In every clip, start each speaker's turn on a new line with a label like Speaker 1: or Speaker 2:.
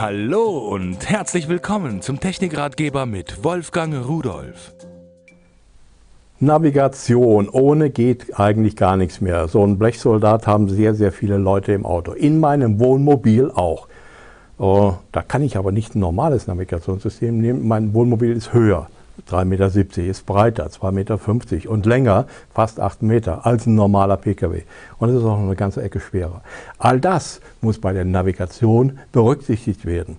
Speaker 1: Hallo und herzlich willkommen zum Technikratgeber mit Wolfgang Rudolf.
Speaker 2: Navigation ohne geht eigentlich gar nichts mehr. So ein Blechsoldat haben sehr, sehr viele Leute im Auto. In meinem Wohnmobil auch. Oh, da kann ich aber nicht ein normales Navigationssystem nehmen. Mein Wohnmobil ist höher. 3,70 Meter, ist breiter, 2,50 Meter und länger, fast 8 Meter, als ein normaler Pkw. Und es ist auch noch eine ganze Ecke schwerer. All das muss bei der Navigation berücksichtigt werden.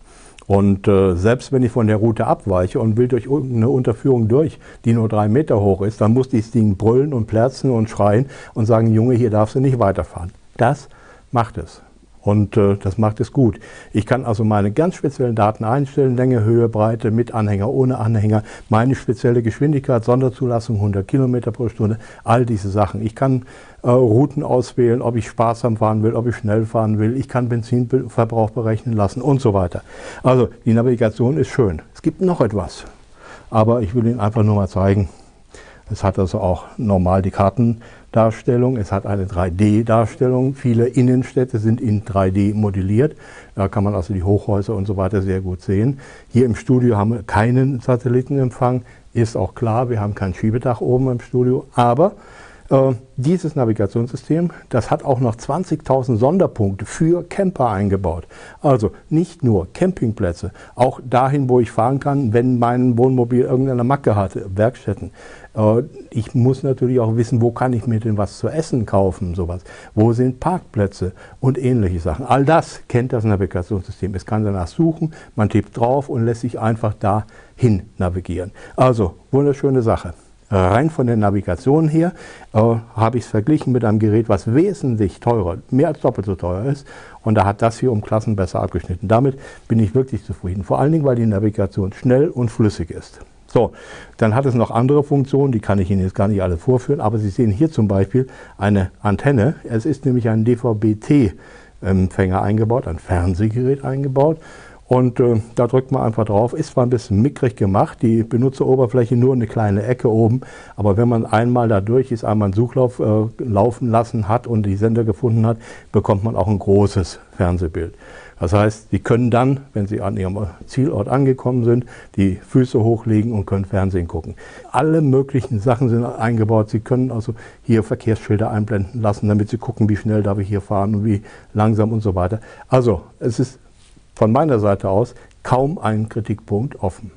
Speaker 2: Und äh, selbst wenn ich von der Route abweiche und will durch eine Unterführung durch, die nur drei Meter hoch ist, dann muss dieses Ding brüllen und plärzen und schreien und sagen, Junge, hier darfst du nicht weiterfahren. Das macht es. Und äh, das macht es gut. Ich kann also meine ganz speziellen Daten einstellen, Länge, Höhe, Breite, mit Anhänger, ohne Anhänger, meine spezielle Geschwindigkeit, Sonderzulassung 100 Kilometer pro Stunde, all diese Sachen. Ich kann äh, Routen auswählen, ob ich sparsam fahren will, ob ich schnell fahren will. Ich kann Benzinverbrauch berechnen lassen und so weiter. Also die Navigation ist schön. Es gibt noch etwas, aber ich will Ihnen einfach nur mal zeigen. Es hat also auch normal die Karten Darstellung, es hat eine 3D-Darstellung. Viele Innenstädte sind in 3D modelliert. Da kann man also die Hochhäuser und so weiter sehr gut sehen. Hier im Studio haben wir keinen Satellitenempfang, ist auch klar, wir haben kein Schiebedach oben im Studio, aber dieses Navigationssystem, das hat auch noch 20.000 Sonderpunkte für Camper eingebaut. Also nicht nur Campingplätze, auch dahin, wo ich fahren kann, wenn mein Wohnmobil irgendeine Macke hat, Werkstätten. Äh, ich muss natürlich auch wissen, wo kann ich mir denn was zu essen kaufen, sowas. Wo sind Parkplätze und ähnliche Sachen. All das kennt das Navigationssystem. Es kann danach suchen, man tippt drauf und lässt sich einfach dahin navigieren. Also, wunderschöne Sache. Rein von der Navigation her äh, habe ich es verglichen mit einem Gerät, was wesentlich teurer, mehr als doppelt so teuer ist. Und da hat das hier um Klassen besser abgeschnitten. Damit bin ich wirklich zufrieden. Vor allen Dingen, weil die Navigation schnell und flüssig ist. So, dann hat es noch andere Funktionen, die kann ich Ihnen jetzt gar nicht alle vorführen, aber Sie sehen hier zum Beispiel eine Antenne. Es ist nämlich ein DVB-T-Empfänger eingebaut, ein Fernsehgerät eingebaut. Und äh, da drückt man einfach drauf. Ist zwar ein bisschen mickrig gemacht, die Benutzeroberfläche nur eine kleine Ecke oben, aber wenn man einmal da durch ist, einmal einen Suchlauf äh, laufen lassen hat und die Sender gefunden hat, bekommt man auch ein großes Fernsehbild. Das heißt, Sie können dann, wenn Sie an Ihrem Zielort angekommen sind, die Füße hochlegen und können Fernsehen gucken. Alle möglichen Sachen sind eingebaut. Sie können also hier Verkehrsschilder einblenden lassen, damit Sie gucken, wie schnell darf ich hier fahren und wie langsam und so weiter. Also, es ist von meiner Seite aus kaum ein Kritikpunkt offen.